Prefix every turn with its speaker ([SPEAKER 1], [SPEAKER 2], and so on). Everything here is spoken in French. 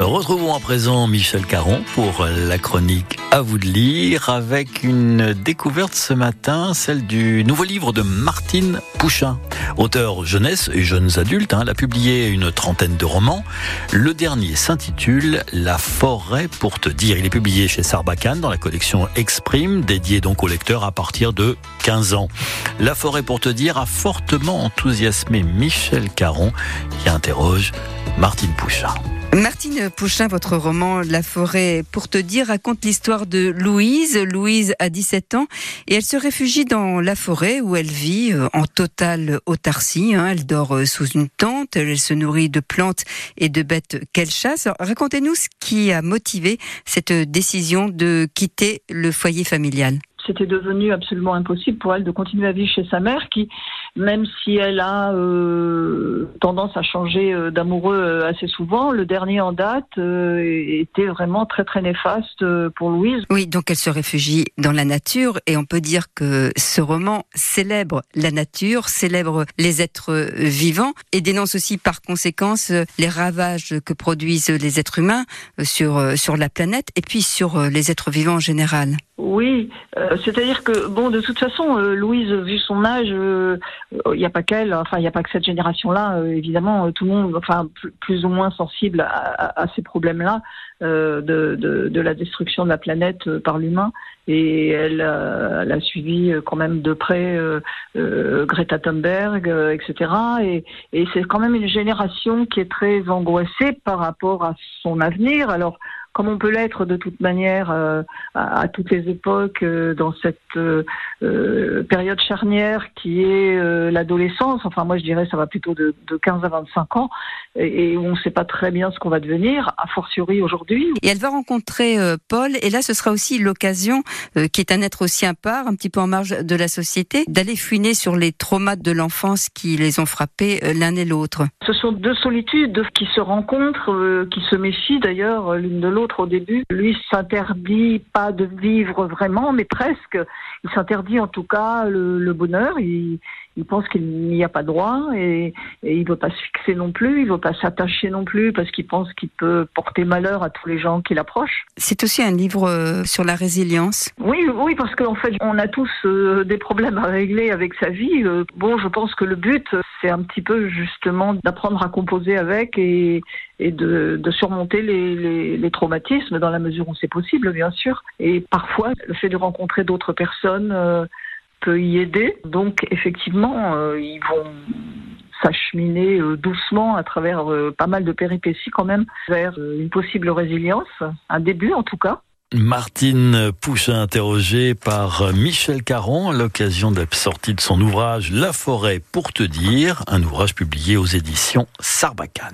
[SPEAKER 1] Retrouvons à présent Michel Caron pour la chronique À vous de lire avec une découverte ce matin, celle du nouveau livre de Martine Pouchin. Auteur jeunesse et jeunes adultes, hein, elle a publié une trentaine de romans. Le dernier s'intitule La forêt pour te dire. Il est publié chez Sarbacane dans la collection Exprime, dédiée donc aux lecteurs à partir de 15 ans. La forêt pour te dire a fortement enthousiasmé Michel Caron qui interroge Martine Pouchin.
[SPEAKER 2] Martine Pouchin, votre roman La forêt pour te dire raconte l'histoire de Louise. Louise a 17 ans et elle se réfugie dans la forêt où elle vit euh, en totale autarcie. Hein. Elle dort euh, sous une tente, elle se nourrit de plantes et de bêtes qu'elle chasse. Racontez-nous ce qui a motivé cette décision de quitter le foyer familial
[SPEAKER 3] c'était devenu absolument impossible pour elle de continuer à vivre chez sa mère, qui, même si elle a euh, tendance à changer euh, d'amoureux euh, assez souvent, le dernier en date était vraiment très très néfaste pour Louise.
[SPEAKER 2] Oui, donc elle se réfugie dans la nature et on peut dire que ce roman célèbre la nature, célèbre les êtres vivants et dénonce aussi par conséquence les ravages que produisent les êtres humains sur sur la planète et puis sur les êtres vivants en général.
[SPEAKER 3] Oui, euh, c'est-à-dire que bon, de toute façon, euh, Louise, vu son âge, il euh, n'y a pas qu'elle, enfin il n'y a pas que cette génération-là. évidemment, tout le monde, enfin plus ou moins sensible à, ces problèmes-là de, de, la destruction de la planète par l'humain. Et elle, elle, a suivi quand même de près Greta Thunberg, etc. Et, c'est quand même une génération qui est très angoissée par rapport à son avenir. Alors comme on peut l'être de toute manière euh, à, toutes les époques euh, dans cette euh, période charnière qui est l'adolescence. Enfin, moi, je dirais ça va plutôt de, 15 à 25 ans et, où on ne sait pas très bien ce qu'on va devenir, a fortiori aujourd'hui.
[SPEAKER 2] Et elle va rencontrer Paul et là, ce sera aussi l'occasion, qui est un être aussi à part, un petit peu en marge de la société, d'aller fouiner sur les traumas de l'enfance qui les ont frappés l'un et l'autre.
[SPEAKER 3] Ce sont deux solitudes qui se rencontrent, qui se méfient d'ailleurs l'une de l'autre au début. Lui s'interdit pas de vivre vraiment, mais presque. Il s'interdit en tout cas le, bonheur. Il, pense qu'il n'y a pas droit et, et il veut pas se fixer non plus. Il veut pas s'attacher non plus parce qu'il pense qu'il peut porter malheur à tous les gens qui l'approchent.
[SPEAKER 2] C'est aussi un livre euh, sur la résilience.
[SPEAKER 3] Oui, oui, parce qu'en fait, on a tous euh, des problèmes à régler avec sa vie. Euh, bon, je pense que le but, c'est un petit peu justement d'apprendre à composer avec et, et de, de surmonter les, les, les, traumatismes dans la mesure où c'est possible, bien sûr. Et parfois, le fait de rencontrer d'autres personnes euh, peut y aider. Donc, effectivement, euh, ils vont s'acheminer euh, doucement à travers pas mal de péripéties quand même vers une possible résilience, un début en tout cas.
[SPEAKER 1] Martine Pouchin interrogée par Michel Caron à l'occasion de la sortie de son ouvrage La forêt pour te dire, un ouvrage publié aux éditions Sarbacane.